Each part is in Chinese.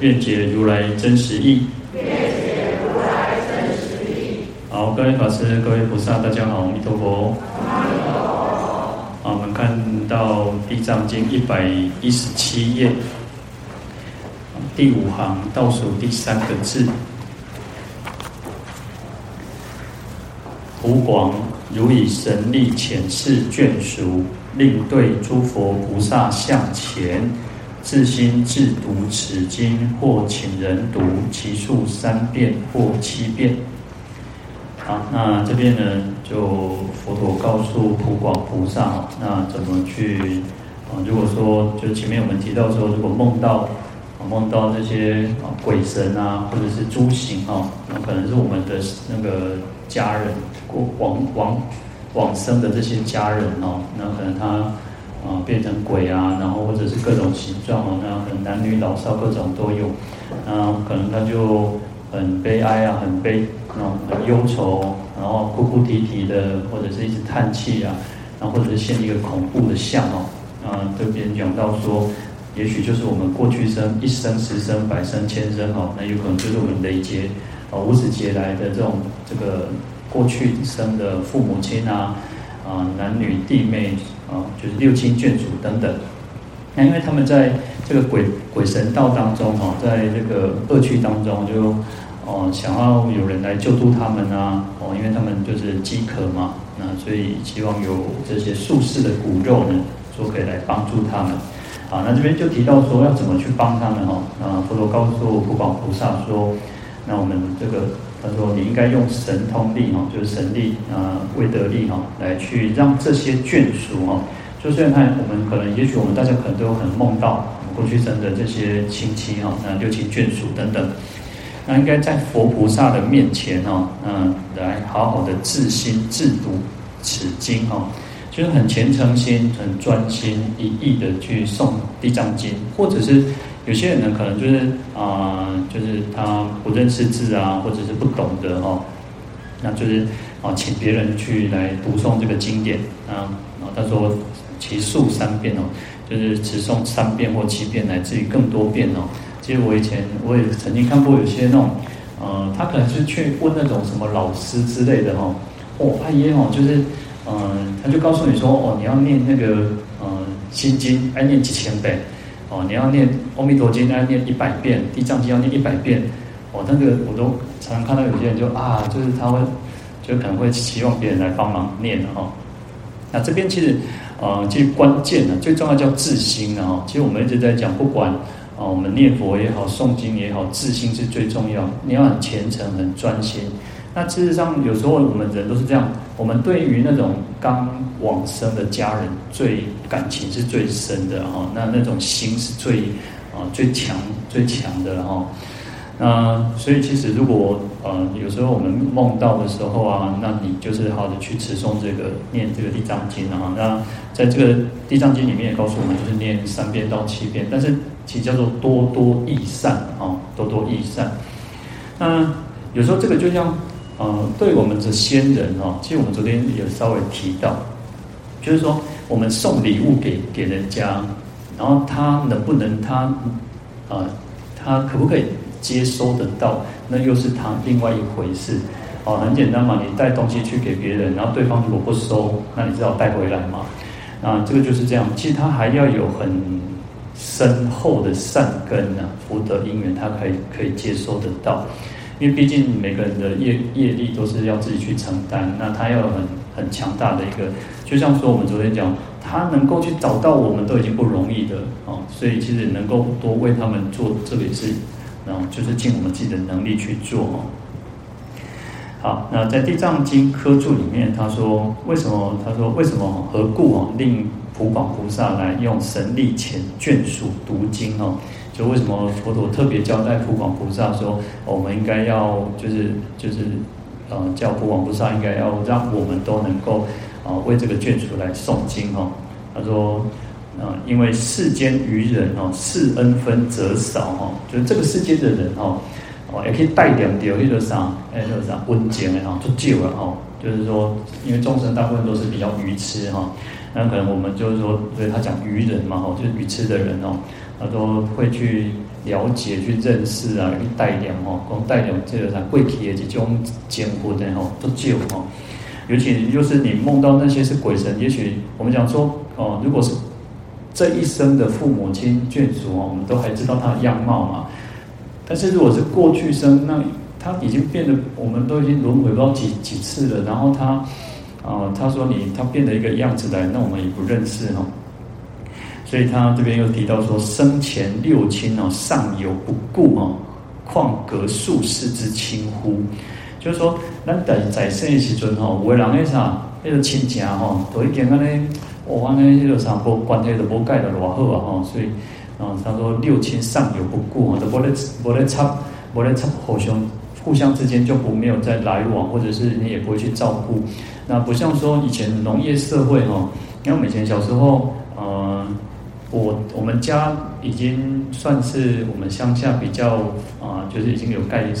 愿解如来真实义。愿解如来真实义。好，各位法师、各位菩萨，大家好，阿弥陀佛。好，我们看。到《地藏经》一百一十七页，第五行倒数第三个字：“普广如以神力遣示眷属，令对诸佛菩萨像前，自心自读此经，或请人读，其数三遍或七遍。”好，那这边呢，就佛陀告诉普广菩萨，那怎么去啊？如果说就前面我们提到说，如果梦到啊梦到这些啊鬼神啊，或者是诸行啊，那可能是我们的那个家人过往往往生的这些家人哦，那可能他啊变成鬼啊，然后或者是各种形状哦，那可能男女老少各种都有，那可能他就。很悲哀啊，很悲，啊，很忧愁，然后哭哭啼啼的，或者是一直叹气啊，然后或者是现一个恐怖的相哦，啊，这边讲到说，也许就是我们过去生一生、十生、百生、千生哦，那有可能就是我们累劫啊无始劫来的这种这个过去生的父母亲啊，啊男女弟妹啊，就是六亲眷属等等，那因为他们在这个鬼鬼神道当中哦，在这个恶趣当中就。哦，想要有人来救助他们啊！哦，因为他们就是饥渴嘛，那所以希望有这些术士的骨肉呢，说可以来帮助他们。啊，那这边就提到说要怎么去帮他们哦。啊，佛陀告诉普广菩萨说，那我们这个他说你应该用神通力哈，就是神力啊，威德力哈，来去让这些眷属哈，就虽然看我们可能，也许我们大家可能都有很梦到我们过去生的这些亲戚哈，那六亲眷属等等。那应该在佛菩萨的面前哦，嗯，来好好的自心自读此经哦，就是很虔诚心、很专心一意的去诵地藏经，或者是有些人呢，可能就是啊、就是他不认识字啊，或者是不懂得哦，那就是啊，请别人去来读诵这个经典啊，啊，他说其数三遍哦，就是只诵三遍或七遍，乃至于更多遍哦。其实我以前我也曾经看过有些那种，呃，他可能是去问那种什么老师之类的哈，哦，阿爷哦，就是，嗯、呃，他就告诉你说，哦，你要念那个，呃，心经，要念几千遍，哦，你要念阿弥陀经，要念一百遍，地藏经要念一百遍，哦，那个我都常常看到有些人就啊，就是他会，就可能会希望别人来帮忙念的哈。那这边其实，呃，其实关键呢，最重要叫自心啊。其实我们一直在讲，不管。啊，我们念佛也好，诵经也好，自心是最重要。你要很虔诚、很专心。那事实上，有时候我们人都是这样。我们对于那种刚往生的家人，最感情是最深的哈。那那种心是最啊最强、最强的哈。那所以其实如果呃有时候我们梦到的时候啊，那你就是好的去持诵这个念这个地藏经啊。那在这个地藏经里面也告诉我们，就是念三遍到七遍，但是。其实叫做多多益善啊，多多益善。那有时候这个就像呃，对我们的先人哦，其实我们昨天有稍微提到，就是说我们送礼物给给人家，然后他能不能他呃，他可不可以接收得到，那又是他另外一回事哦。很简单嘛，你带东西去给别人，然后对方如果不收，那你知道带回来嘛。啊，这个就是这样。其实他还要有很。深厚的善根啊，福德因缘，他可以可以接收得到，因为毕竟每个人的业业力都是要自己去承担，那他要很很强大的一个，就像说我们昨天讲，他能够去找到我们都已经不容易的哦，所以其实能够多为他们做，这个也是，然后就是尽我们自己的能力去做哦。好，那在《地藏经》科注里面，他说为什么？他说为什么？何故啊？令普广菩萨来用神力遣眷属读经哦，就为什么佛陀特别交代普广菩萨说，我们应该要就是就是呃叫普广菩萨应该要让我们都能够啊为这个眷属来诵经哈。他说啊，因为世间愚人哦，世恩分则少哈，就是这个世间的人哦，哦也可以带点点那个啥，哎那个啥温经的哈，就救了哈。就是说，因为众生大部分都是比较愚痴哈，那可能我们就是说，所以他讲愚人嘛哈，就是愚痴的人哦，他都会去了解、去认识啊，去带领哈，光带领这个啥贵体的这种坚固的哈，都救哈。尤其就是你梦到那些是鬼神，也许我们讲说哦，如果是这一生的父母亲眷属哦，我们都还知道他的样貌嘛。但是如果是过去生那。他已经变得，我们都已经轮回不知道几几次了。然后他，啊、他说你他变了一个样子来，那我们也不认识哈。所以他这边又提到说，生前六亲哦，尚有不顾哦，况隔数世之亲乎？就是说，咱在在生的时阵吼，有的人那啥，那个亲情吼，都已经安尼，哦，安尼那个啥，无关系都无盖得偌好啊吼。所以，啊，他说六亲尚有不顾啊，都无咧无咧插无咧插互相。互相之间就不没有再来往，或者是你也不会去照顾。那不像说以前农业社会哈，因为我们以前小时候，呃，我我们家已经算是我们乡下比较啊、就是已经有盖有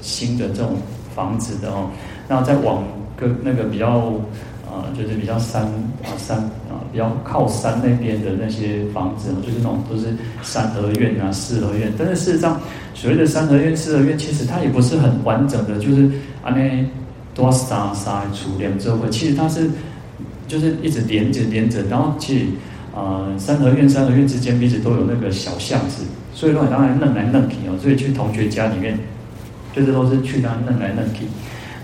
新的这种房子的哦。那再往个那个比较啊、就是比较山啊山啊比较靠山那边的那些房子，就是那种都是三合院啊四合院，但是事实上。所谓的三合院、四合院，其实它也不是很完整的，就是啊那多沙沙处两周会，其实它是就是一直连着连着，然后其实啊、三合院、三合院之间彼此都有那个小巷子，所以说当然弄来弄去哦，所以去同学家里面，就是都是去那弄来弄去，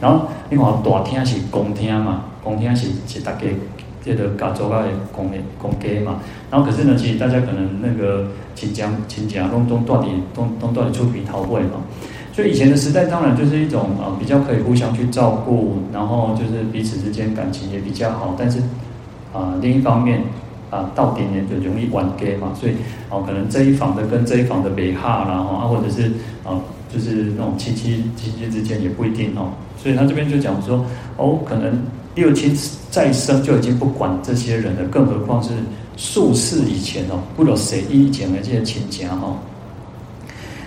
然后你看大厅是公厅嘛，公厅是是大家。这个家族啊，公的公家嘛，然后可是呢，其实大家可能那个亲家亲家拢拢到底拢拢到底出皮逃会嘛，所以以前的时代当然就是一种啊比较可以互相去照顾，然后就是彼此之间感情也比较好，但是啊另一方面啊到点年就容易玩 g a 嘛，所以哦可能这一房的跟这一房的没哈然后啊或者是啊就是那种亲戚亲戚之间也不一定哦，所以他这边就讲说哦可能。六亲再生就已经不管这些人了，更何况是数世以前哦，不如谁以前的这些亲家哈。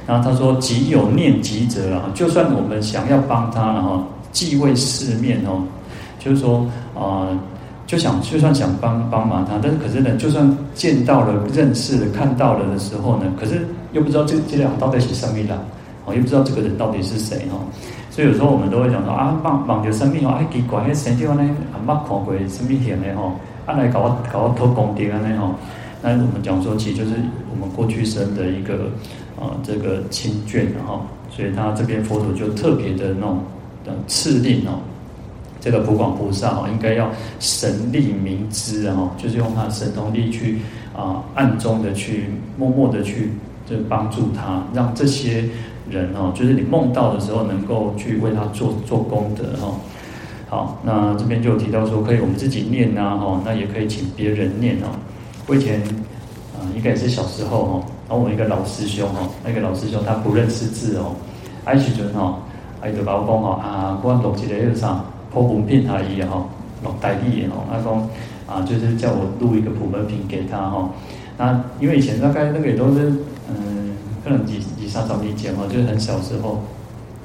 然后他说：“即有念及者啊，就算我们想要帮他，然后既未世面哦，就是说啊、就想就算想帮帮忙他，但是可是呢，就算见到了、认识了、看到了的时候呢，可是又不知道这这两到底是什么人，哦，又不知道这个人到底是谁哈。”所以有时候我们都会讲说啊，望望着生命哦，哎，奇怪，迄生叫呢，啊，捌看过什么型的吼，啊来搞我搞我偷功德安尼吼。那我们讲说，其实就是我们过去生的一个啊、呃，这个亲眷哈。所以他这边佛陀就特别的那种的敕令哦，这个普广菩萨哦，应该要神力明知啊，就是用他的神通力去啊、暗中的去默默的去就帮助他，让这些。人哦，就是你梦到的时候，能够去为他做做功德哈。好，那这边就有提到说，可以我们自己念呐哈，那也可以请别人念哦。我以前啊，应该也是小时候哈，然后我一个老师兄哈，那个老师兄他不认识字哦，爱时阵哈，他就把我讲哈啊，我录一个那个啥普门品他伊哈，录台语哦，他讲啊，就是叫我录一个普门品给他哈。那因为以前大概那个也都是嗯。可能几几三十年前嘛，就是很小时候，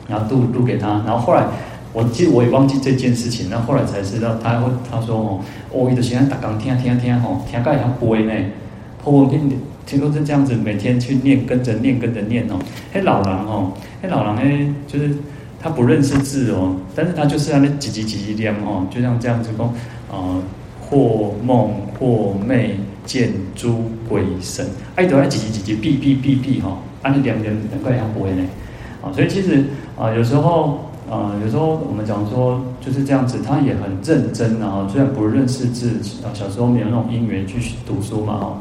然后录录给他，然后后来我记得我也忘记这件事情，那后后来才知道他会他说哦，我的现在打钢听听听吼，听盖像背呢，普门品听说是这样子，每天去念，跟着念，跟着念哦。那老人哦，那老人呢，就是他不认识字哦，但是他就是那几几几几念哦，就像这样子说，呃，或梦或寐见诸鬼神，爱都爱几几几几，哔哔哔哔哈。啊，你两点两块两不会呢？啊，所以其实啊，有时候啊，有时候我们讲说就是这样子，他也很认真啊。虽然不认识字啊，小时候没有那种因缘去读书嘛，哦，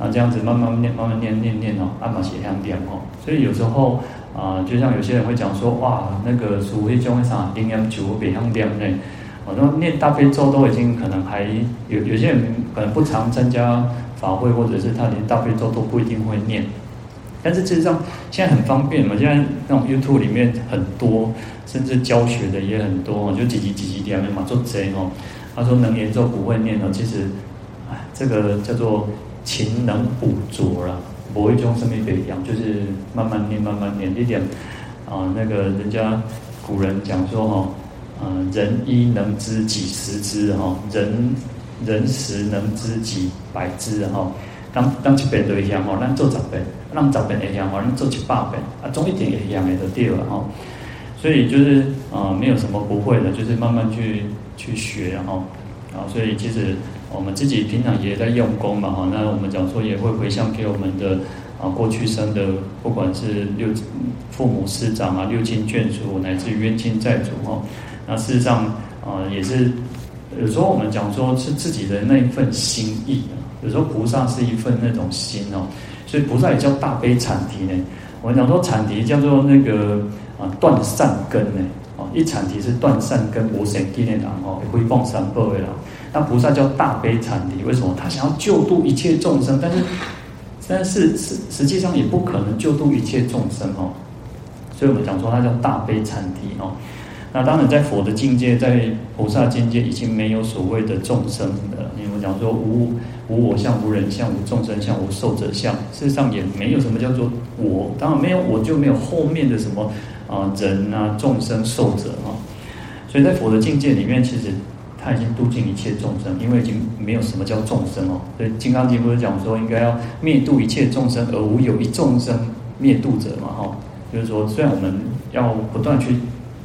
啊，这样子慢慢念，慢慢念念念哦，按嘛写两点哦。所以有时候啊，就像有些人会讲说，哇，那个书会教为啥零点九别样念呢？我说念大悲咒都已经可能还有有些人可能不常参加法会，或者是他连大悲咒都不一定会念。但是事实上现在很方便嘛，现在那种 YouTube 里面很多，甚至教学的也很多，就几集几集点嘛做贼哦。他说能念咒不会念哦，其实，哎，这个叫做勤能补拙了，不会用生命培养，就是慢慢念慢慢念一点啊。那个人家古人讲说哈，嗯，人一能知几十知哈，人人十能知几百知哈。当当一遍都会晓吼，咱做十遍，让十遍会晓吼，咱做一百遍，啊，总一定会晓的就对了吼。所以就是啊、没有什么不会的，就是慢慢去去学，然后啊，所以其实我们自己平常也在用功嘛哈。那我们讲说也会回向给我们的啊过去生的，不管是六父母师长啊、六亲眷属，乃至于冤亲债主哈。那事实上啊，也是有时候我们讲说是自己的那一份心意。有时候菩萨是一份那种心哦，所以菩萨也叫大悲阐提呢。我们讲说阐提叫做那个啊断善根呢，哦一阐提是断善根无生机的人哦，也会放三宝的啦。那菩萨叫大悲阐提，为什么？他想要救度一切众生，但是但是实实际上也不可能救度一切众生哦。所以我们讲说他叫大悲阐提哦。那当然在佛的境界，在菩萨境界已经没有所谓的众生了，因为我讲说无。无我相，无人相，无众生相，无寿者相。事实上也没有什么叫做我，当然没有我就没有后面的什么啊人啊众生寿者啊。所以在佛的境界里面，其实他已经度尽一切众生，因为已经没有什么叫众生哦。所以《金刚经》不是讲说应该要灭度一切众生，而无有一众生灭度者嘛？哈，就是说虽然我们要不断去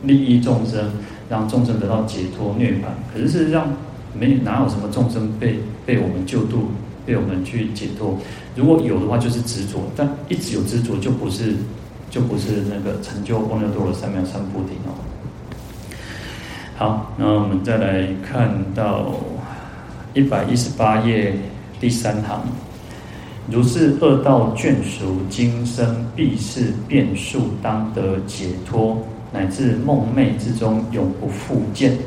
利益众生，让众生得到解脱涅槃，可是事实上。没哪有什么众生被被我们救度，被我们去解脱。如果有的话，就是执着；但一直有执着，就不是就不是那个成就阿耨多罗三藐三菩提哦。好，那我们再来看到一百一十八页第三行：如是恶道眷属，今生必是变数，当得解脱，乃至梦寐之中，永不复见。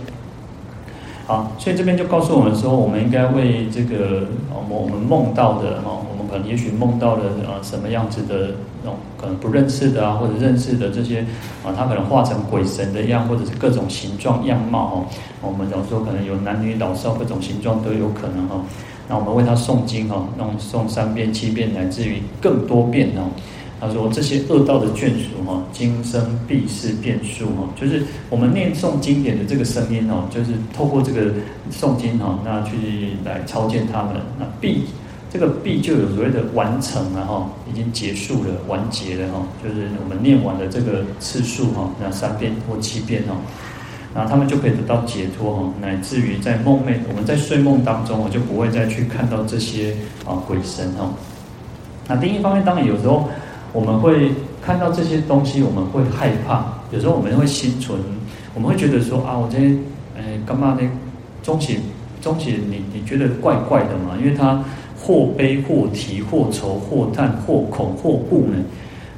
好，所以这边就告诉我们说，我们应该为这个我们梦到的哈，我们可能也许梦到了呃什么样子的那种可能不认识的啊，或者认识的这些啊，他可能化成鬼神的样，或者是各种形状样貌哈。我们讲说可能有男女老少各种形状都有可能哈。那我们为他诵经哈，那诵三遍、七遍，乃至于更多遍哦。他说：“这些恶道的眷属哈，今生必是变数哈，就是我们念诵经典的这个声音哦，就是透过这个诵经哈，那去来超见他们，那必这个必就有所谓的完成了哈，已经结束了，完结了哈，就是我们念完的这个次数哈，那三遍或七遍哈，那他们就可以得到解脱哈，乃至于在梦寐，我们在睡梦当中，我就不会再去看到这些啊鬼神哈。那另一方面，当然有时候。我们会看到这些东西，我们会害怕。有时候我们会心存，我们会觉得说啊，我这些，哎，干嘛呢？终其终其，你你觉得怪怪的嘛？因为他或悲或啼或愁或叹或恐或怖呢。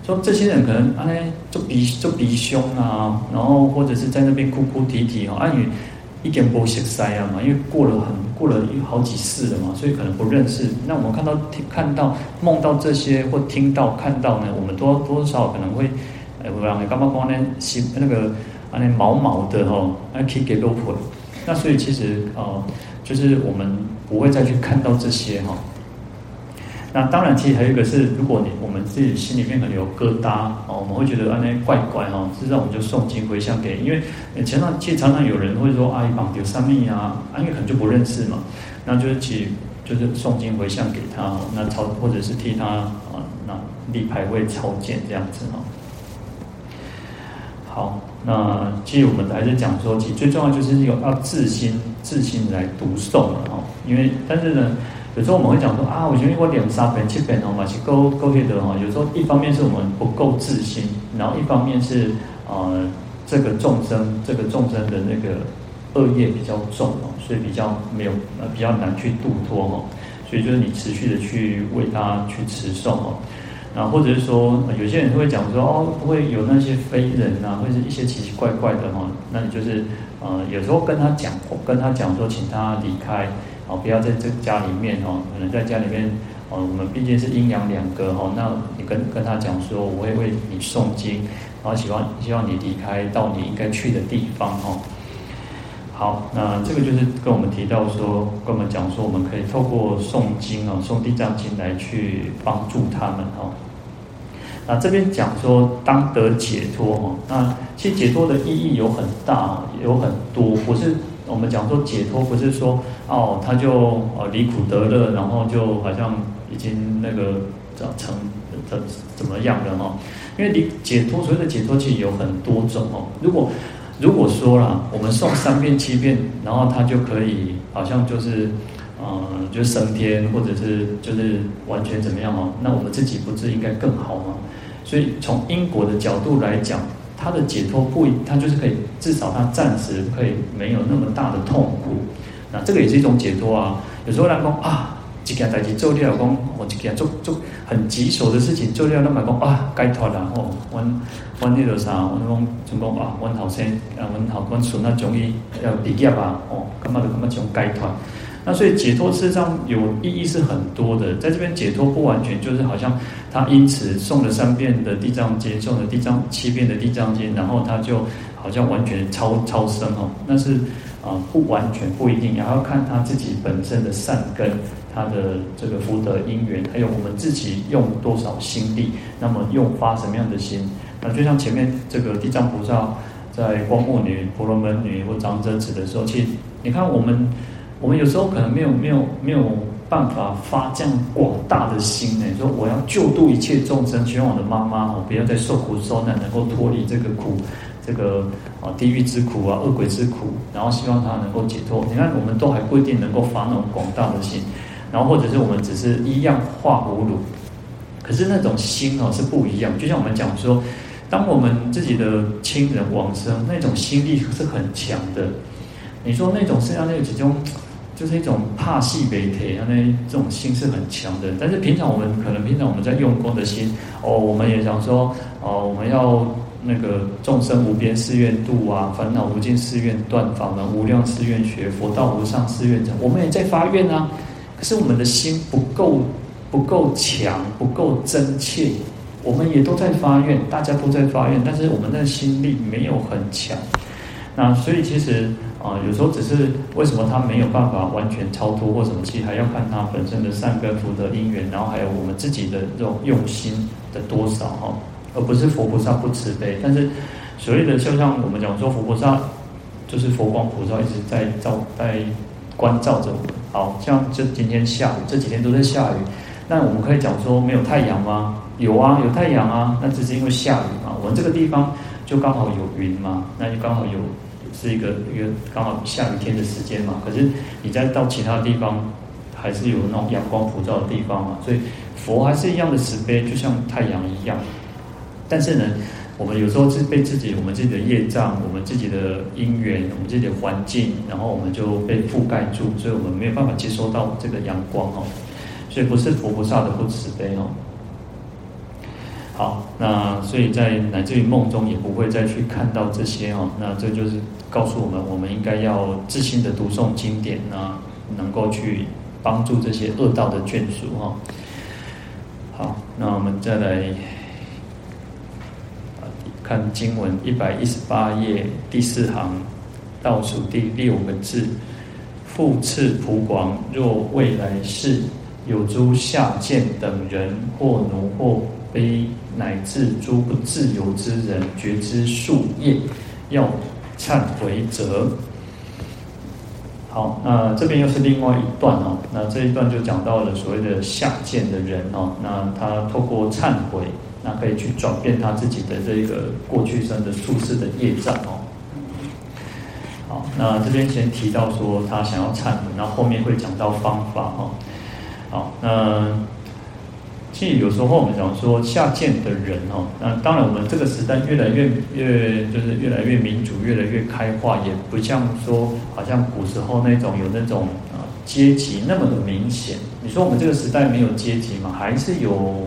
说这些人可能哎，就鼻就鼻凶啊，然后或者是在那边哭哭啼啼哈，暗语。一点不识塞啊嘛，因为过了很过了有好几世了嘛，所以可能不认识。那我们看到听看到梦到这些或听到看到呢，我们多多少可能会，哎，我讲你刚刚讲呢，心那个啊那毛毛的哈，啊可以给都会。那所以其实啊，就是我们不会再去看到这些哈。那当然，其实还有一个是，如果你我们自己心里面可能有疙瘩哦，我们会觉得啊那怪怪哈，实际上我们就诵经回向给，因为前段其实常常有人会说阿姨绑丢三命啊，啊因为可能就不认识嘛，那就是其就是诵经回向给他，那超或者是替他啊那立牌位超荐这样子哈。好，那其实我们还是讲说，其实最重要就是有要自心自心来读诵了哈，因为但是呢。有时候我们会讲说啊，我觉得我点三遍七遍哦，嘛是够够黑的哈。有时候一方面是我们不够自信，然后一方面是呃这个众生这个众生的那个恶业比较重哦，所以比较没有呃比较难去度脱哈。所以就是你持续的去为他去持诵哦，然后或者是说有些人会讲说哦，会有那些非人啊，或者一些奇奇怪怪的哈。那你就是呃有时候跟他讲跟他讲说，请他离开。哦，不要在这家里面哦，可能在家里面哦，我们毕竟是阴阳两隔哈，那你跟跟他讲说，我会为你诵经，然后希望希望你离开到你应该去的地方哈。好，那这个就是跟我们提到说，跟我们讲说，我们可以透过诵经啊，诵地藏经来去帮助他们哈。那这边讲说，当得解脱哈，那其实解脱的意义有很大，有很多，不是。我们讲说解脱，不是说哦，他就呃离苦得乐，然后就好像已经那个长成怎怎么样了哈？因为你解脱，所谓的解脱其实有很多种哦。如果如果说啦，我们诵三遍七遍，然后他就可以好像就是嗯、就升天，或者是就是完全怎么样哦？那我们自己不是应该更好吗？所以从因果的角度来讲。他的解脱不，他就是可以，至少他暂时可以没有那么大的痛苦，那这个也是一种解脱啊。有时候人讲啊，一件代志做掉，讲我一件做做很棘手的事情做掉，那么讲啊，解脱了吼，阮阮那个啥，阮讲就讲啊，阮后生啊，阮后阮孙啊，终于要毕业啊，哦，干嘛就干嘛这种解脱。那所以解脱事实上有意义是很多的，在这边解脱不完全就是好像他因此诵了三遍的地藏经，诵了地藏七遍的地藏经，然后他就好像完全超超生哦，那是啊不完全不一定，也要看他自己本身的善根，他的这个福德因缘，还有我们自己用多少心力，那么用发什么样的心，那就像前面这个地藏菩萨在光目女、婆罗门女或长者子的时候，其实你看我们。我们有时候可能没有没有没有办法发这样广大的心呢，说我要救度一切众生，希望我的妈妈哦不要再受苦受难，能够脱离这个苦，这个啊地狱之苦啊恶鬼之苦，然后希望她能够解脱。你看，我们都还不一定能够发那种广大的心，然后或者是我们只是一样化葫芦，可是那种心哦是不一样。就像我们讲说，当我们自己的亲人往生，那种心力是很强的。你说那种是要那几种。就是一种怕戏北铁，那这种心是很强的。但是平常我们可能平常我们在用功的心，哦，我们也想说，哦，我们要那个众生无边誓愿度啊，烦恼无尽誓愿断，法门无量誓愿学，佛道无上誓愿成。我们也在发愿啊，可是我们的心不够不够强，不够真切。我们也都在发愿，大家都在发愿，但是我们的心力没有很强。那所以其实。啊，有时候只是为什么他没有办法完全超脱或什么，其实还要看他本身的善根福德因缘，然后还有我们自己的这种用心的多少哈，而不是佛菩萨不慈悲。但是所谓的就像我们讲说，佛菩萨就是佛光普照，一直在照在关照着我。好像这今天下雨，这几天都在下雨，那我们可以讲说没有太阳吗？有啊，有太阳啊，那只是因为下雨嘛。我们这个地方就刚好有云嘛，那就刚好有。是一个一个刚好下雨天的时间嘛，可是你再到其他地方，还是有那种阳光普照的地方嘛，所以佛还是一样的慈悲，就像太阳一样。但是呢，我们有时候是被自己我们自己的业障、我们自己的因缘、我们自己的环境，然后我们就被覆盖住，所以我们没有办法接收到这个阳光哦。所以不是佛菩萨的不慈悲哦。好，那所以在乃至于梦中也不会再去看到这些哦。那这就是告诉我们，我们应该要自信的读诵经典啊，能够去帮助这些恶道的眷属哈。好，那我们再来看经文一百一十八页第四行倒数第六个字：复次普广，若未来世有诸下贱等人，或奴或卑。乃至诸不自由之人，觉知数业，要忏悔者。好，那这边又是另外一段哦。那这一段就讲到了所谓的下贱的人哦。那他透过忏悔，那可以去转变他自己的这个过去生的宿世的业障哦。好，那这边先提到说他想要忏悔，然后后面会讲到方法哦。好，那。其实有时候我们讲说下贱的人哦，那当然我们这个时代越来越越就是越来越民主，越来越开化，也不像说好像古时候那种有那种啊阶级那么的明显。你说我们这个时代没有阶级吗？还是有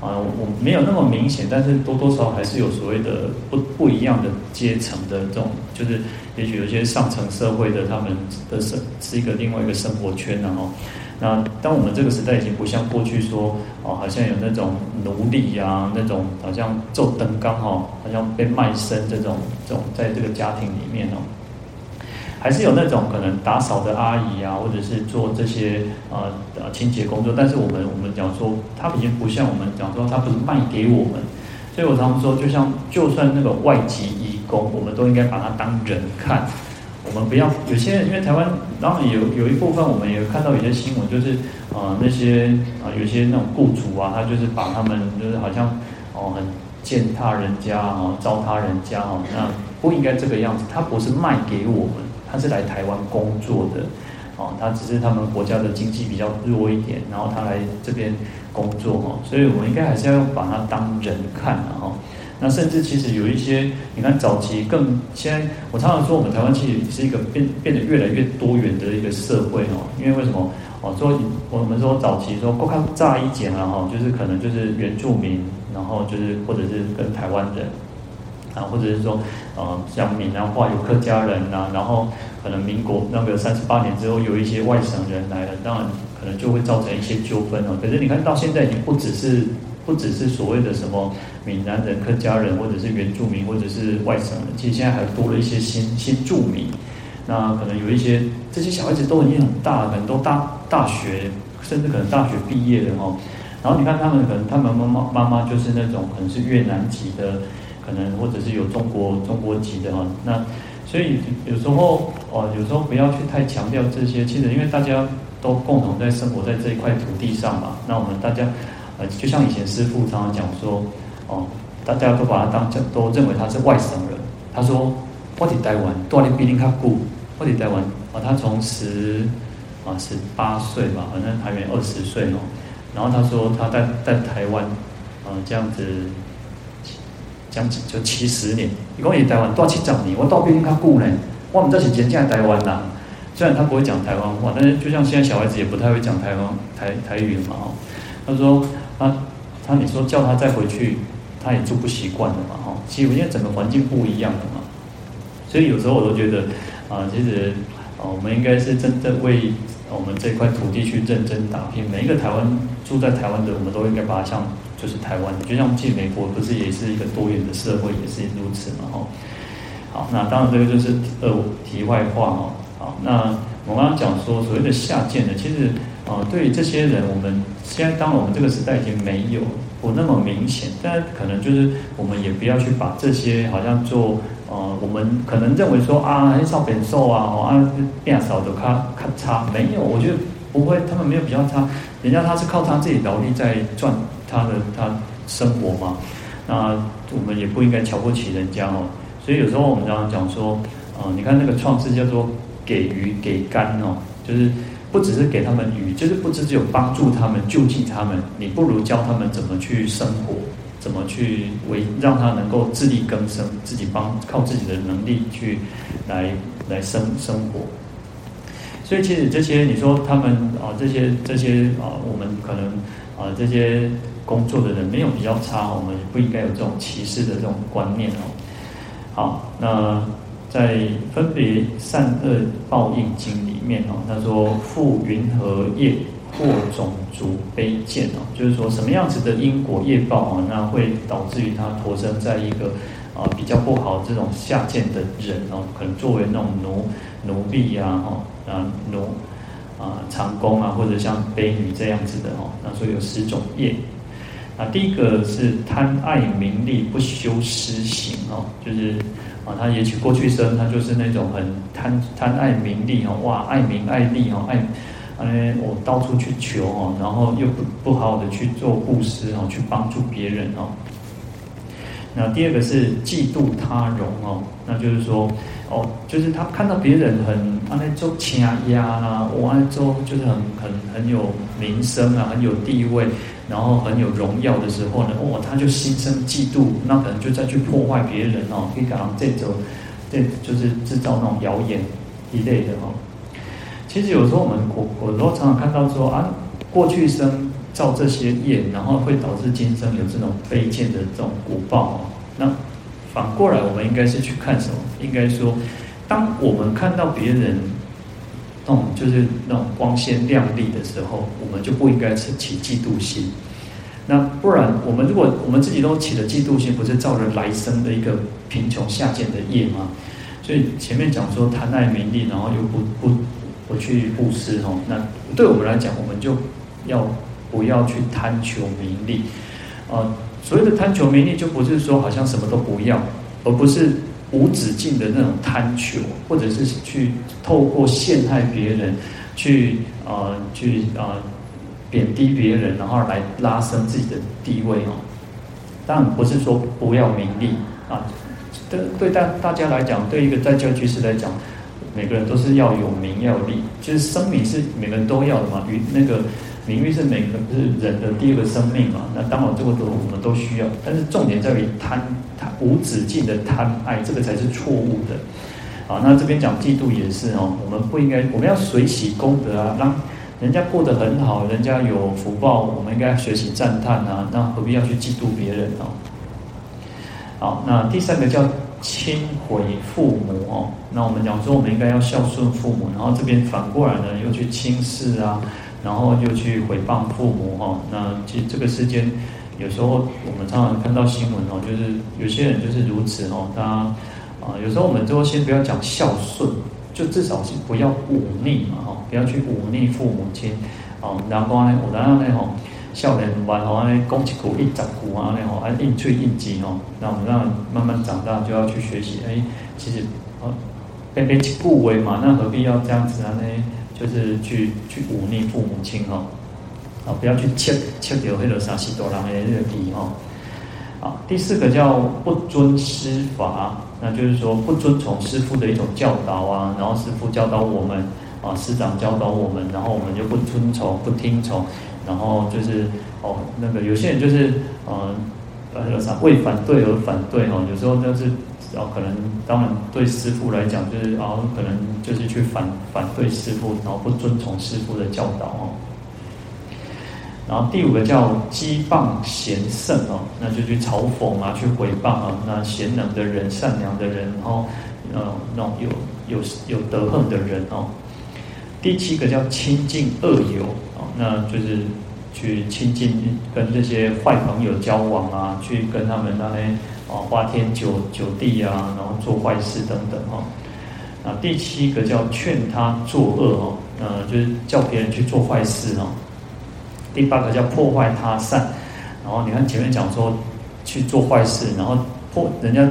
啊？我没有那么明显，但是多多少少还是有所谓的不不一样的阶层的这种，就是也许有些上层社会的他们的生是一个另外一个生活圈然后。那当我们这个时代已经不像过去说哦，好像有那种奴隶啊，那种好像做灯缸哦，好像被卖身这种这种在这个家庭里面哦，还是有那种可能打扫的阿姨啊，或者是做这些呃呃清洁工作，但是我们我们讲说，它已经不像我们讲说，它不是卖给我们，所以我常常说，就像就算那个外籍移工，我们都应该把他当人看。我们不要有些，因为台湾，然后有有一部分，我们也看到有些新闻，就是呃那些啊、有些那种雇主啊，他就是把他们就是好像哦、很践踏人家哦，糟蹋人家哦，那不应该这个样子。他不是卖给我们，他是来台湾工作的哦，他只是他们国家的经济比较弱一点，然后他来这边工作哦，所以我们应该还是要把他当人看的哈。那甚至其实有一些，你看早期更现在，我常常说我们台湾其实是一个变变得越来越多元的一个社会哦。因为为什么？哦，说我们说早期说国较早以前啊哈，就是可能就是原住民，然后就是或者是跟台湾人，啊，或者是说呃像闽南话有客家人呐，然后可能民国那个三十八年之后有一些外省人来了，当然可能就会造成一些纠纷哦。可是你看到现在已经不只是。不只是所谓的什么闽南人、客家人，或者是原住民，或者是外省人，其实现在还多了一些新新住民。那可能有一些这些小孩子都已经很大，可能都大大学，甚至可能大学毕业了哦。然后你看他们，可能他们妈妈妈妈就是那种可能是越南籍的，可能或者是有中国中国籍的哈。那所以有时候哦，有时候不要去太强调这些。其实因为大家都共同在生活在这一块土地上嘛，那我们大家。呃，就像以前师父常常讲说，哦，大家都把他当都认为他是外省人。他说，我在台湾，多年比你较久，我在台湾啊，他从十啊十八岁吧，反正还没二十岁哦。然后他说他在在台湾，啊这样子将近就七十年。你讲你台湾多七十年，我到比你较久呢。我们这是真正台湾人。虽然他不会讲台湾话，但是就像现在小孩子也不太会讲台湾台台语嘛，哦，他说。他他你说叫他再回去，他也住不习惯的嘛哈。其实因为整个环境不一样的嘛，所以有时候我都觉得啊，其实啊，我们应该是真正为我们这块土地去认真打拼。每一个台湾住在台湾的，我们都应该把它像就是台湾，就像进美国不是也是一个多元的社会，也是如此嘛哈。好，那当然这个就是呃题外话哈。好，那我刚刚讲说所谓的下贱的，其实。啊，对于这些人，我们现在当然我们这个时代已经没有不那么明显，但可能就是我们也不要去把这些好像做呃，我们可能认为说啊，很少变瘦啊，哦啊变少的咔咔差，没有，我觉得不会，他们没有比较差，人家他是靠他自己劳力在赚他的他生活嘛，那我们也不应该瞧不起人家哦。所以有时候我们常常讲说，呃，你看那个创世叫做给鱼给干哦，就是。不只是给他们鱼，就是不只只有帮助他们、救济他们，你不如教他们怎么去生活，怎么去为让他能够自力更生，自己帮靠自己的能力去来来生生活。所以其实这些你说他们啊，这些这些啊，我们可能啊这些工作的人没有比较差，我们不应该有这种歧视的这种观念哦。好，那。在分别善恶报应经里面哦，他说负云和业，或种族卑贱哦，就是说什么样子的因果业报啊，那会导致于他投生在一个啊比较不好这种下贱的人哦，可能作为那种奴奴婢呀哈啊奴啊长工啊，或者像卑女这样子的哦，那说有十种业。那第一个是贪爱名利不修施行哦，就是。啊，他也许过去生他就是那种很贪贪爱名利哦，哇，爱名爱利哦，爱，哎，我到处去求哦，然后又不不好好的去做布施哦，去帮助别人哦。那第二个是嫉妒他荣哦，那就是说哦，就是他看到别人很啊那做强压啦，我爱做就是很很很有名声啊，很有地位。然后很有荣耀的时候呢，哦，他就心生嫉妒，那可能就再去破坏别人哦，可以讲这种，这就是制造那种谣言一类的哦。其实有时候我们我我都常常看到说啊，过去生造这些业，然后会导致今生有这种卑贱的这种果报哦。那反过来，我们应该是去看什么？应该说，当我们看到别人那种就是那种光鲜亮丽的时候，我们就不应该起起嫉妒心。那不然，我们如果我们自己都起了嫉妒心，不是造了来生的一个贫穷下贱的业吗？所以前面讲说贪爱名利，然后又不不不去布施哦，那对我们来讲，我们就要不要去贪求名利？呃，所谓的贪求名利，就不是说好像什么都不要，而不是无止境的那种贪求，或者是去透过陷害别人，去呃去呃贬低别人，然后来拉升自己的地位哦。当然不是说不要名利啊，对对大大家来讲，对一个在教居士来讲，每个人都是要有名要有利，就是生命是每个人都要的嘛，与那个。名誉是每个是人的第二个生命嘛？那当然这个都我们都需要，但是重点在于贪贪无止境的贪爱，这个才是错误的。啊，那这边讲嫉妒也是哦，我们不应该，我们要随喜功德啊，让人家过得很好，人家有福报，我们应该学习赞叹啊，那何必要去嫉妒别人哦？好，那第三个叫轻毁父母哦，那我们讲说我们应该要孝顺父母，然后这边反过来呢又去轻视啊。然后就去回谤父母哈，那其实这个世间有时候我们常常看到新闻哦，就是有些人就是如此哦，他啊有时候我们就先不要讲孝顺，就至少是不要忤逆嘛哈，不要去忤逆父母亲哦。然后呢，我然后呢吼，少年玩吼，安尼讲一句一十句啊，那吼，啊应催应急哦，那我们让慢慢长大就要去学习，哎，其实哦，别别去顾为嘛，那何必要这样子啊呢？就是去去忤逆父母亲哈，啊，不要去切切掉黑罗沙西多郎的那个地哈。啊，第四个叫不尊师法，那就是说不遵从师父的一种教导啊，然后师父教导我们啊，师长教导我们，然后我们就不遵从、不听从，然后就是哦，那个有些人就是嗯，呃啥为反对而反对哈，有时候就是。然后可能，当然对师傅来讲，就是然后可能就是去反反对师傅，然后不遵从师傅的教导哦。然后第五个叫讥谤贤圣哦，那就去嘲讽啊，去诽谤啊，那贤能的人、善良的人，然后呃那种有有有德行的人哦。第七个叫亲近恶友哦，那就是去亲近跟这些坏朋友交往啊，去跟他们那些。哦，花天酒酒地啊，然后做坏事等等哈。啊，第七个叫劝他作恶哦，呃，就是叫别人去做坏事哦。第八个叫破坏他善，然后你看前面讲说去做坏事，然后破人家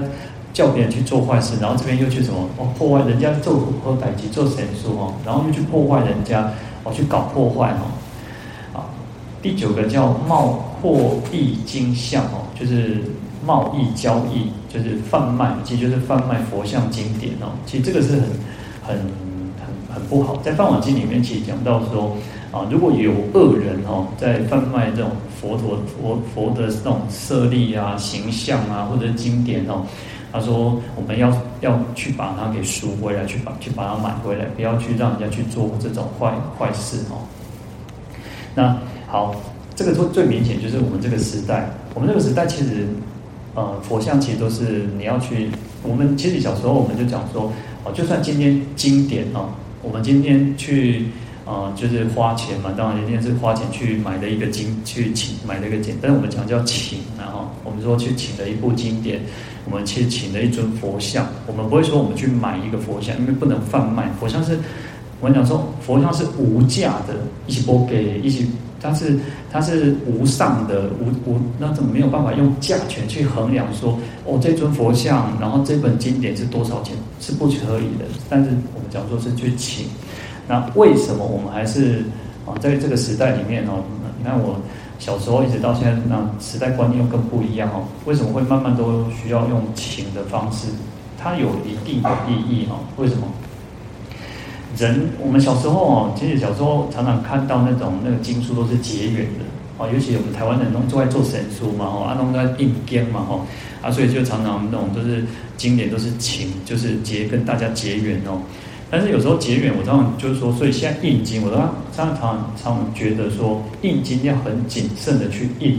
叫别人去做坏事，然后这边又去什么哦破坏人家做和歹机做神书哦，然后又去破坏人家哦去搞破坏哦。啊，第九个叫冒破易惊相哦，就是。贸易交易就是贩卖，其实就是贩卖佛像经典哦。其实这个是很、很、很、很不好。在《梵网经》里面，其实讲到说啊，如果有恶人哦，在贩卖这种佛陀、佛佛的这种舍利啊、形象啊，或者经典哦，他说我们要要去把它给赎回来，去把去把它买回来，不要去让人家去做这种坏坏事哦。那好，这个最最明显就是我们这个时代，我们这个时代其实。呃，佛像其实都是你要去。我们其实小时候我们就讲说，哦，就算今天经典哦，我们今天去呃，就是花钱嘛，当然今天是花钱去买的一个经，去请买的一个经，但是我们讲叫请，然后我们说去请了一部经典，我们去请了一尊佛像，我们不会说我们去买一个佛像，因为不能贩卖。佛像是，我们讲说佛像是无价的，一起播给一起。它是它是无上的无无，那怎么没有办法用价钱去衡量说哦，这尊佛像，然后这本经典是多少钱，是不可以的。但是我们讲说是去请，那为什么我们还是啊在这个时代里面哦？你看我小时候一直到现在，那时代观念又更不一样哦。为什么会慢慢都需要用请的方式？它有一定的意义哈？为什么？人，我们小时候哦，其实小时候常常看到那种那个经书都是结缘的哦，尤其我们台湾人都都爱做神书嘛，哦，啊，都在印经嘛，吼，啊，所以就常常那种都是经典都是请，就是结跟大家结缘哦。但是有时候结缘，我常常就是说，所以现在印经，我都常常常常觉得说，印经要很谨慎的去印。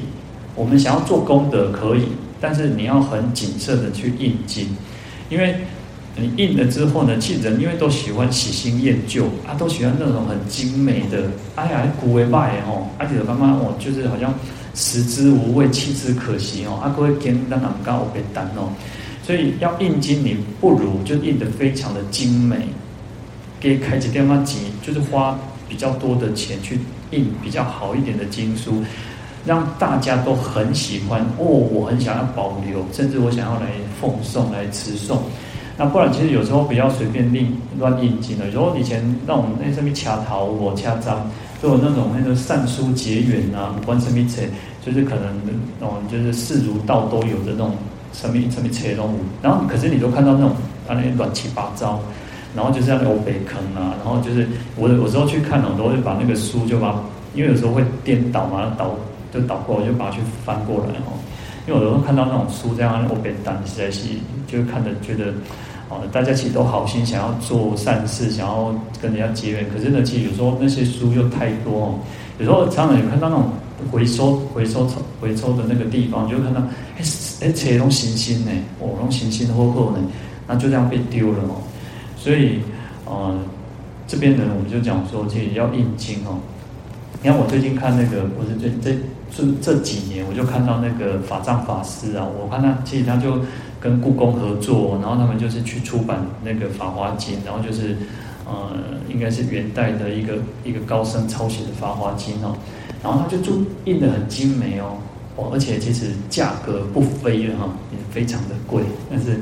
我们想要做功德可以，但是你要很谨慎的去印经，因为。你印了之后呢，其实人因为都喜欢喜新厌旧啊，都喜欢那种很精美的，哎呀，古为卖哦，而且妈妈哦，就是好像食之无味，弃之可惜哦，啊，各位跟让他们刚好被单哦，所以要印经，你不如就印得非常的精美，给开几电话机，就是花比较多的钱去印比较好一点的经书，让大家都很喜欢哦，我很想要保留，甚至我想要来奉送来持诵。那不然，其实有时候不要随便乱乱印经了。有时候以前那种那什么掐头我掐章，就有那种那个善书结缘啊，不管什么切，就是可能那种就是事如道都有的那种什么什么切动物。然后可是你都看到那种啊那些乱七八糟，然后就是像欧北坑啊，然后就是我有时候去看，我都会把那个书就把，因为有时候会颠倒嘛，倒就倒过，我就把它去翻过来哦。因为我有时候看到那种书这样欧北单，实在是就看着觉得。哦，大家其实都好心，想要做善事，想要跟人家结缘。可是呢，其实有时候那些书又太多哦。有时候常常有看到那种回收、回收、回收的那个地方，就看到哎哎，这种星星呢，哦，那种星星厚厚呢，那就这样被丢了哦。所以，呃，这边呢，我们就讲说，其实要印经哦。你看我最近看那个，不是最近这这这几年，我就看到那个法藏法师啊，我看他其实他就。跟故宫合作，然后他们就是去出版那个《法华经》，然后就是，呃，应该是元代的一个一个高僧抄写的《法华经》哦，然后他就注印得很精美哦，哦，而且其实价格不菲哈、也非常的贵，但是，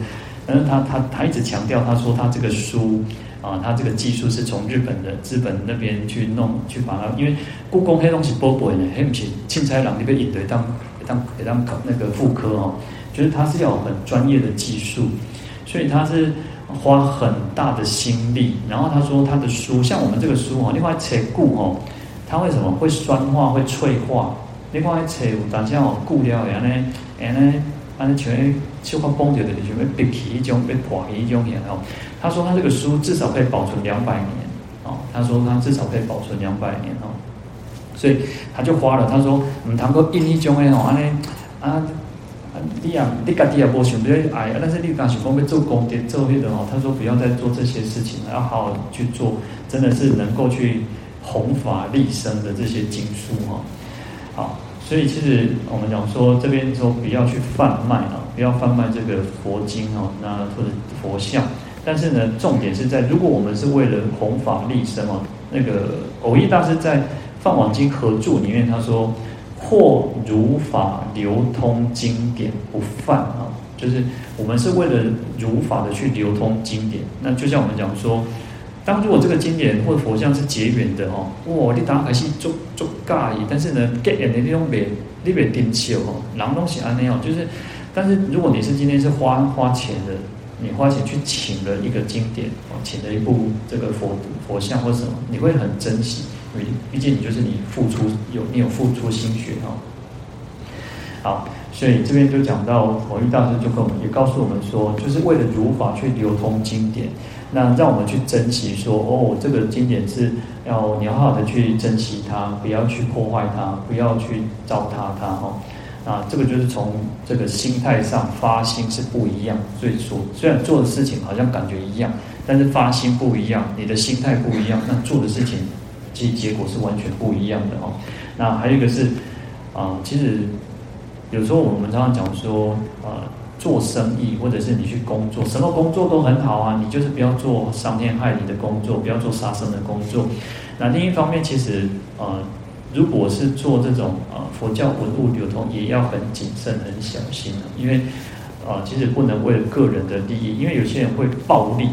但是他他他一直强调，他说他这个书啊，他这个技术是从日本的日本那边去弄去把它，因为故宫黑东西波波呢，黑不起，钦差郎那边印得当当当那个复刻哦。就是他是要很专业的技术，所以他是花很大的心力。然后他说他的书，像我们这个书哦，另外切固哦，它为什么会酸化、会脆化？另外切有当下哦，固掉然后呢，然后呢，安尼全就快崩掉的，全部变皮一种，被破皮一种然后他说他这个书至少可以保存两百年哦。他说他至少可以保存两百年哦，所以他就花了。他说我们谈过印一种诶哦，安尼啊。你呀，你家己也无想要爱，但是你刚想讲要做功德做那个哦，他说不要再做这些事情了，要好好去做，真的是能够去弘法利生的这些经书哈。好，所以其实我们讲说这边说不要去贩卖啊，不要贩卖这个佛经哦，那或者佛像。但是呢，重点是在如果我们是为了弘法利生哦，那个偶益大师在《放网经合注》里面他说。或如法流通经典不犯啊，就是我们是为了如法的去流通经典。那就像我们讲说，当如果这个经典或者佛像是结缘的哦，哇，你打开是做做尬意，但是呢，结缘的那种别你别丁笑哦，然后东西安那样，就是，但是如果你是今天是花花钱的，你花钱去请了一个经典哦，请了一部这个佛佛像或什么，你会很珍惜。毕竟你就是你付出有你有付出心血哦，好，所以这边就讲到蕅益大师就跟我们也告诉我们说，就是为了如法去流通经典，那让我们去珍惜说哦，这个经典是要你要好好的去珍惜它，不要去破坏它，不要去糟蹋它哈。啊，这个就是从这个心态上发心是不一样，所以说虽然做的事情好像感觉一样，但是发心不一样，你的心态不一样，那做的事情。其结果是完全不一样的哦。那还有一个是，啊、其实有时候我们常常讲说，呃，做生意或者是你去工作，什么工作都很好啊，你就是不要做伤天害理的工作，不要做杀生的工作。那另一方面，其实呃，如果是做这种呃佛教文物流通，也要很谨慎、很小心的，因为啊、其实不能为了个人的利益，因为有些人会暴利，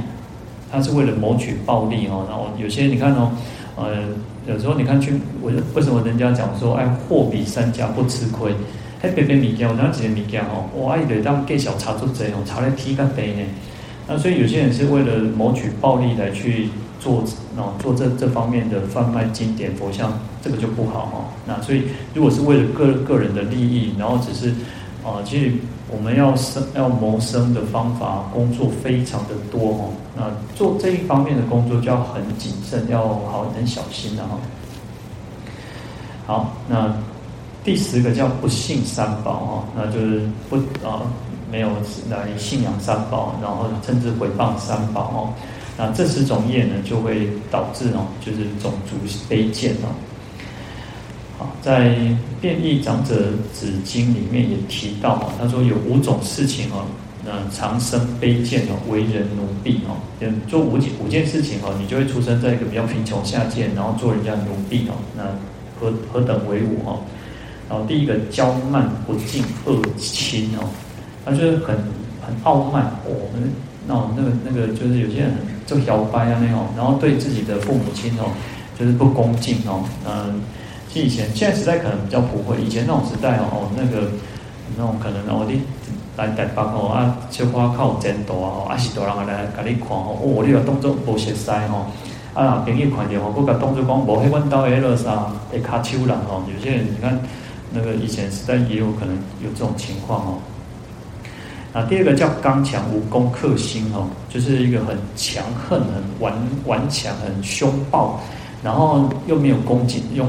他是为了谋取暴利哦。然后有些你看哦。呃，有时候你看去，我为什么人家讲说，哎，货比三家不吃亏？哎，别别米我那几个米家哦，哇，一堆当给小茶做贼哦，茶来提个杯呢。那所以有些人是为了谋取暴利来去做哦，做这这方面的贩卖经典佛像，这个就不好哈。那所以如果是为了个个人的利益，然后只是啊，其实。我们要生要谋生的方法，工作非常的多哦。那做这一方面的工作就要很谨慎，要好很小心的哈。好，那第十个叫不信三宝哈，那就是不啊没有来信仰三宝，然后甚至毁谤三宝哦，那这十种业呢，就会导致哦，就是种族卑贱哦。好，在《变异长者子经》里面也提到哦，他说有五种事情哦，那长生卑贱哦，为人奴婢哦，做五件五件事情哦，你就会出生在一个比较贫穷下贱，然后做人家奴婢哦，那何何等为五哦？然后第一个骄慢不敬恶亲哦，他就是很很傲慢哦，那那个那个就是有些人就摇摆啊那种，然后对自己的父母亲哦，就是不恭敬哦，嗯，以前现在时代可能比较不会，以前那种时代哦，那个那种可能哦，你来台北哦啊，小花靠前途啊，啊是大人来给你看哦，哦，你个动作无熟悉哦，啊朋友看见哦，佫甲动作讲无迄阮兜诶落啥会卡手人哦，有些人你看。那个以前时代也有可能有这种情况哦。啊，第二个叫刚强无功克心哦，就是一个很强横、很顽顽强、很凶暴，然后又没有恭敬，用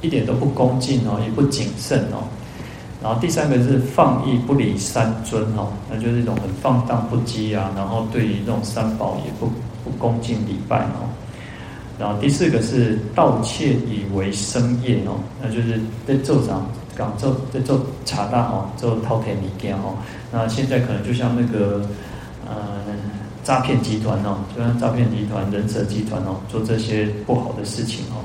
一点都不恭敬哦，也不谨慎哦。然后第三个是放逸不理三尊哦，那就是一种很放荡不羁啊，然后对于这种三宝也不不恭敬礼拜哦。然后第四个是盗窃以为生业哦，那就是在做啥？讲做在做查大哦，做偷骗物件哦。那现在可能就像那个呃诈骗集团哦，就像诈骗集团、人蛇集团哦，做这些不好的事情哦。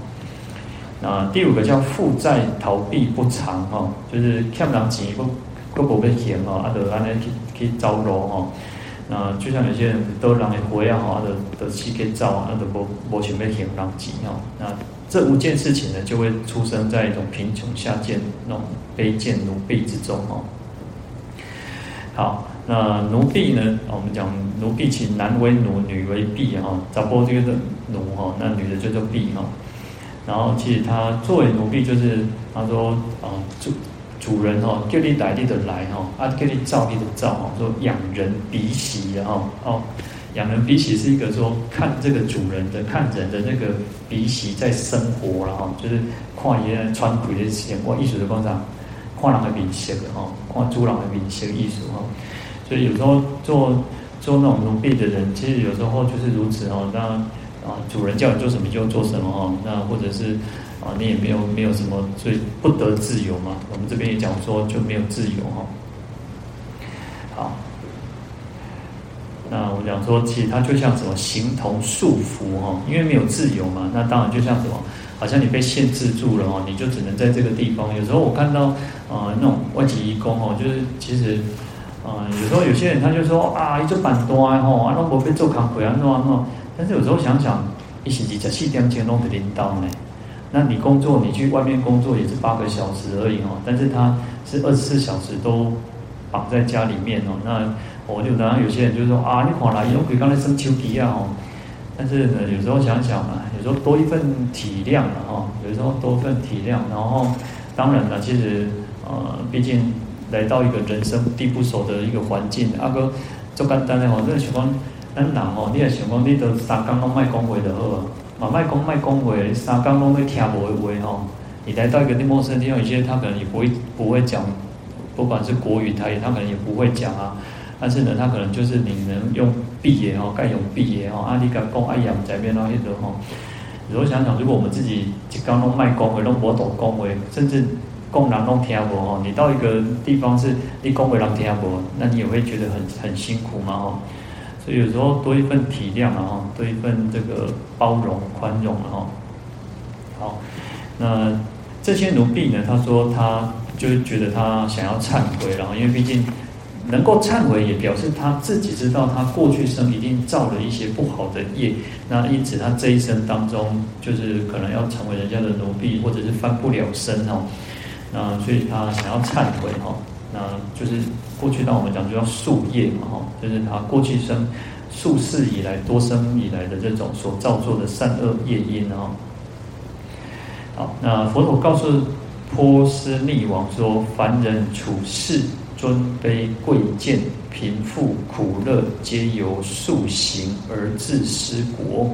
那第五个叫负债逃避不偿哦，就是欠人钱不不不被还哦，啊就安尼去去走路哦。那就像有些人都让人会回啊，啊就就去去走啊，就无无想要还人钱哦。那这五件事情呢，就会出生在一种贫穷下贱、那种卑贱奴婢之中哦。好，那奴婢呢？我们讲奴婢，其男为奴，女为婢哈。找波这个的奴哈，那女的就叫婢哈。然后其实他作为奴婢，就是他说啊，主主人哈，叫你来你的来哈，啊叫你照你的照哈，说养人鼻息哈哦。养人鼻息是一个说看这个主人的看人的那个鼻息在生活了哈就是看一些穿鬼的钱或艺术的观察，看人的鼻息的哈，看主人的鼻息的艺术哈。所以有时候做做那种奴婢的人，其实有时候就是如此哦。那啊，主人叫你做什么就做什么哦。那或者是啊，你也没有没有什么，所以不得自由嘛。我们这边也讲说就没有自由哈。好。那我讲说，其实它就像什么形同束缚哈，因为没有自由嘛。那当然就像什么，好像你被限制住了哦，你就只能在这个地方。有时候我看到呃那种外籍移工哦，就是其实呃有时候有些人他就说啊，一做板端吼，啊，拢无被做扛回啊，弄啊弄。但是有时候想想，一星期才四点钟拢得领导呢。那你工作，你去外面工作也是八个小时而已哦，但是他是二十四小时都绑在家里面哦，那。我就当然有些人就说啊，你看来以后可以刚才生秋皮啊哦，但是呢，有时候想想嘛，有时候多一份体谅嘛哈，有时候多一份体谅，然后当然了，其实呃，毕竟来到一个人生地不熟的一个环境，阿哥做简单的哦，那想讲咱人哦，你也想讲你都三工拢卖讲话就好啊，嘛卖讲卖讲话，三工拢会听无的话哦，你来到一个陌生地方，有些他可能也不会不会讲，不管是国语台语，他可能也不会讲啊。但是呢，他可能就是你能用闭眼哦，盖用闭眼哦，阿里嘎公爱养在边那一种哦。如果想想，如果我们自己刚弄卖公会，弄不懂公会，甚至公人弄听不哦，你到一个地方是你公会人听不，那你也会觉得很很辛苦嘛哦。所以有时候多一份体谅啊哈，多一份这个包容宽容啊哈。好，那这些奴婢呢，他说他就觉得他想要忏悔，然后因为毕竟。能够忏悔，也表示他自己知道他过去生一定造了一些不好的业，那因此他这一生当中就是可能要成为人家的奴婢，或者是翻不了身哦。那所以他想要忏悔哈，那就是过去当我们讲就叫宿业嘛哈，就是他过去生数世以来多生以来的这种所造作的善恶业因哦。好，那佛陀告诉波斯匿王说：凡人处世。尊卑贵贱、贫富苦乐，皆由宿行而自失国。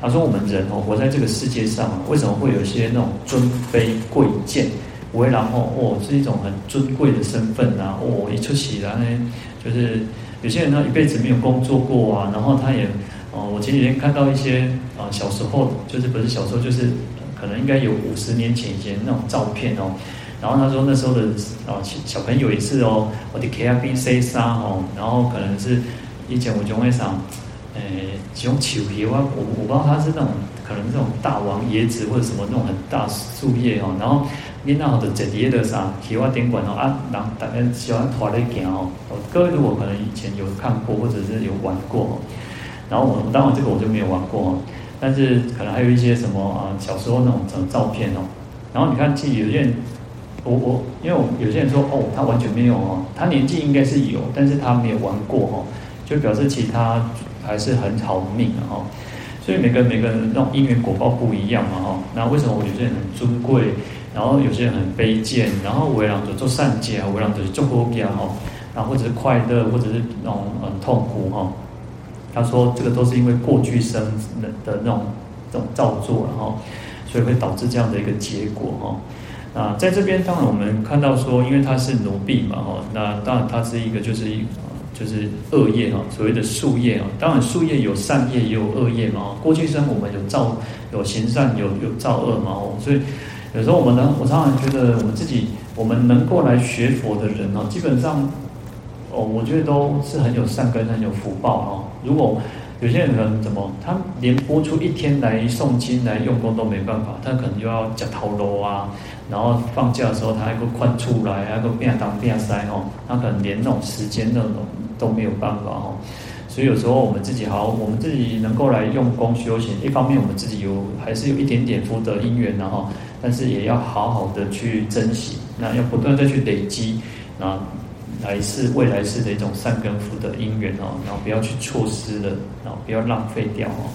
他说：“我们人哦，活在这个世界上，为什么会有一些那种尊卑贵贱？为然后哦，是一种很尊贵的身份呐。哦，一出席然后呢，就是有些人呢一辈子没有工作过啊，然后他也哦，我前几天看到一些啊小时候就是不是小时候就是可能应该有五十年前以前那种照片哦，然后他说那时候的啊小朋友也是哦，我的 K I B C 沙哦，然后可能是以前我就会想，诶，这种树皮我我我不知道它是那种可能这种大王椰子或者什么那种很大树叶哦，然后。你那好的折叠的啥？提花点管哦啊，然后大家喜欢拖来行哦。各位如果可能以前有看过或者是有玩过哦，然后我当然这个我就没有玩过哦，但是可能还有一些什么啊，小时候那种什么照片哦。然后你看，其实有些人，我我因为我有些人说哦，他完全没有哦，他年纪应该是有，但是他没有玩过哦，就表示其他还是很好命的哦。所以每个每个人那种因缘果报不一样嘛哈。那为什么我有些人很尊贵？然后有些人很卑贱，然后为了做善解啊，为了就是做好家哈，然后或者是快乐，或者是那种很痛苦哈。他说这个都是因为过去生的的那种这种造作，然后所以会导致这样的一个结果哈。啊，在这边当然我们看到说，因为他是奴婢嘛哈，那当然他是一个就是一就是恶业哈，所谓的树业啊。当然树业有善业也有恶业嘛，过去生我们有造有行善有有造恶嘛，所以。有时候我们呢，我常常觉得我们自己，我们能够来学佛的人哦，基本上，哦，我觉得都是很有善根、很有福报哦。如果有些人可能怎么，他连拨出一天来诵经、来用功都没办法，他可能就要吃头路啊，然后放假的时候他还够宽出来，还够变当变塞哦，他可能连那种时间那种都没有办法哦。所以有时候我们自己好，我们自己能够来用功修行，一方面我们自己有还是有一点点福德因缘然后。但是也要好好的去珍惜，那要不断再去累积，啊，来世未来世的一种善根福德因缘哦，然后不要去错失了，然后不要浪费掉哦。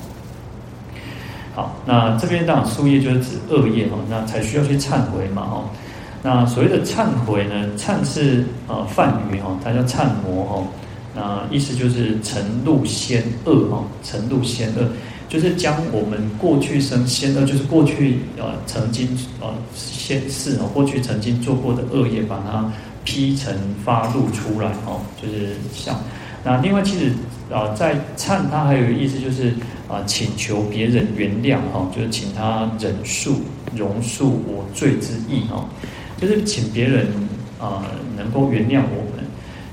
好，那这边当然宿业就是指恶业哦，那才需要去忏悔嘛哦。那所谓的忏悔呢，忏是呃梵语哈，它叫忏摩哈，那意思就是承入先恶哈，承入先恶。就是将我们过去生先呃，就是过去呃曾经呃先世哦，过去曾经做过的恶业，把它披尘发露出来哦，就是像那另外其实啊、在忏他还有一个意思就是啊、请求别人原谅哈，就是请他忍恕容恕我罪之意哈，就是请别人啊、能够原谅我们。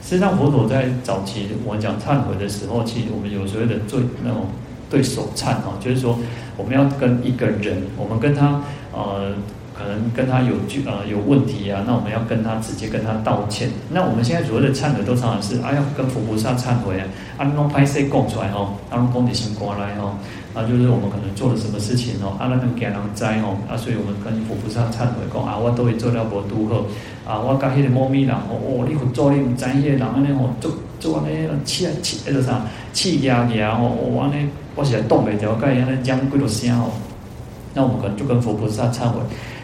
实际上佛陀在早期我们讲忏悔的时候，其实我们有所谓的罪那种。对手忏哦，就是说我们要跟一个人，我们跟他呃，可能跟他有句呃有问题啊，那我们要跟他直接跟他道歉。那我们现在所谓的忏悔都常常是啊，要跟佛菩萨忏悔啊，啊，弄拍摄供出来哦，啊，弄功德心过来哦，啊，就是我们可能做了什么事情哦，啊，那能给人灾哦，啊，所以我们跟佛菩萨忏悔讲啊，我都会做了无拄好，啊，我甲迄个猫咪人哦，哦，你做你唔知迄个人安尼哦，做做安尼气啊气那个啥气压压哦，我安尼。我起来动没掉，盖一样的讲几多声哦，那我们可能就跟佛菩萨忏悔，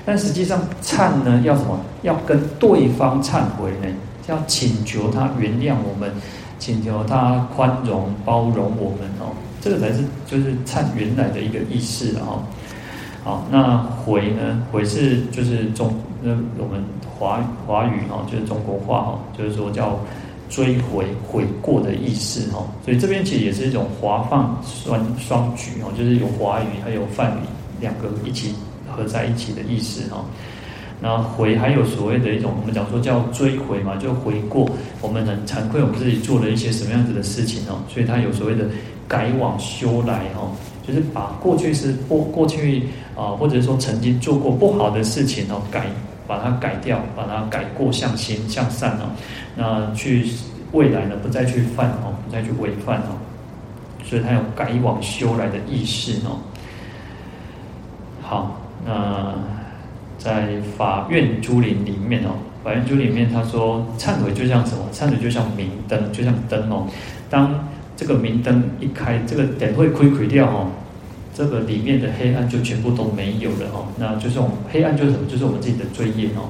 但实际上忏呢要什么？要跟对方忏悔呢？要请求他原谅我们，请求他宽容包容我们哦，这个才是就是忏原来的一个意思哦。好，那悔呢？悔是就是中那我们华华语哦，就是中国话哦，就是说叫。追悔悔过的意思哈，所以这边其实也是一种华放双双举哦，就是有华语还有梵语两个一起合在一起的意思哈。那悔还有所谓的一种，我们讲说叫追悔嘛，就悔过我们很惭愧，我们自己做了一些什么样子的事情哦，所以它有所谓的改往修来哦，就是把过去是过过去啊，或者说曾经做过不好的事情哦改。把它改掉，把它改过向心向善哦，那去未来呢，不再去犯哦，不再去违犯哦，所以它有改往修来的意思哦。好，那在法院珠林里面哦，法苑珠里面他说，忏悔就像什么？忏悔就像明灯，就像灯哦。当这个明灯一开，这个灯会亏亏掉哦。这个里面的黑暗就全部都没有了哦，那就是我们黑暗就是什么？就是我们自己的罪业哦。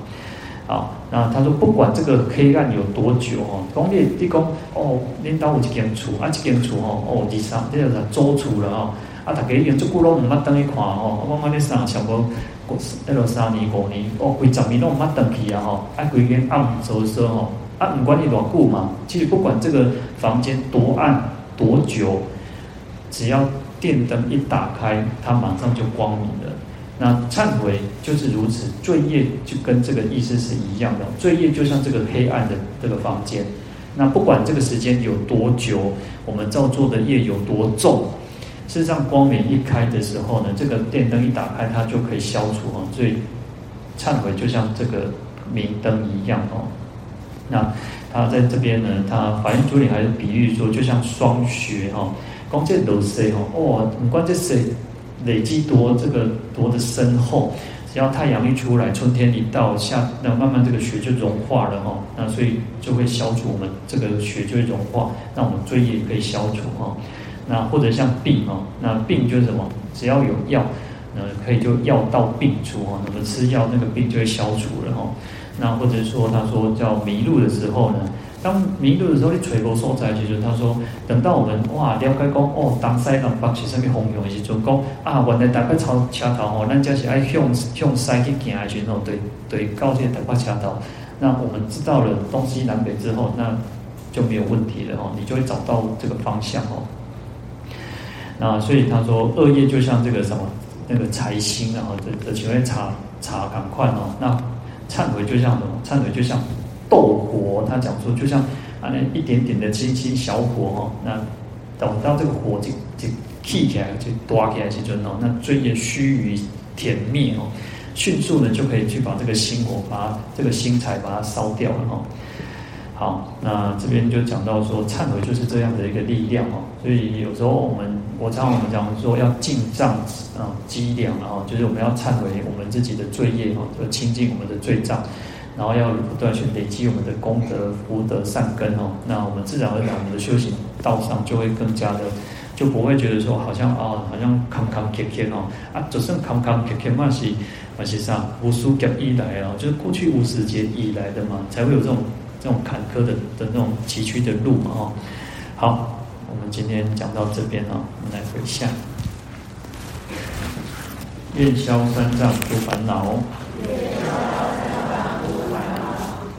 好，那他说不管这个黑暗有多久哦，讲你你讲哦，领导有一间厝，啊，一间厝哦，哦，第三这个是租厝了哦，啊，大家已经足久拢唔捌登去看哦，我讲你三上无过那个三年五年哦，几十年拢唔捌登去啊吼，啊，规间暗飕飕吼，啊，不管你多久嘛，其实不管这个房间多暗多久，只要电灯一打开，它马上就光明了。那忏悔就是如此，罪业就跟这个意思是一样的。罪业就像这个黑暗的这个房间，那不管这个时间有多久，我们造作的业有多重，事实上光明一开的时候呢，这个电灯一打开，它就可以消除哦。所以忏悔就像这个明灯一样哦。那他在这边呢，他法印主理还是比喻说，就像霜雪哦，光这都是哦，哦，你光这谁？累积多这个多的深厚，只要太阳一出来，春天一到，夏那慢慢这个雪就融化了哈，那所以就会消除我们这个雪就会融化，那我们罪业也可以消除哈。那或者像病哦，那病就是什么？只要有药，呃，可以就药到病除哈，那么吃药那个病就会消除了哈。那或者说他说叫迷路的时候呢？当迷路的时候，你垂头所在，其实他说，等到我们哇了解讲哦，东西南北是什么方向的时阵，讲啊，原来台北超车头吼，咱就是爱向向西去行的时候，对对，到这个台北车头，那我们知道了东西南北之后，那就没有问题了哦，你就会找到这个方向哦。那所以他说，恶业就像这个什么那个财星然后，这这就会查查赶快哦。那忏悔就像什么？忏悔就像。斗火，他讲说，就像啊那一点点的星星小火哈，那等到这个火就就起起来，就大起来时阵哦，那罪业须臾殄灭哦，迅速呢就可以去把这个星火，把这个星财把它烧掉了哈。好，那这边就讲到说，忏悔就是这样的一个力量哦。所以有时候我们，我常我们讲说要净障啊积粮啊，就是我们要忏悔我们自己的罪业哈，就清净我们的罪障。然后要不断去累积我们的功德、福德、善根哦，那我们自然而然，我们的修行道上就会更加的，就不会觉得说好像啊、哦，好像坎坎坷坷哦，啊，就算坎坎坷坷嘛是嘛是啥，无数劫以来哦，就是过去无始劫以来的嘛，才会有这种这种坎坷的的那种崎岖的路嘛哦。好，我们今天讲到这边哦，我们来回向，愿消三障诸烦恼。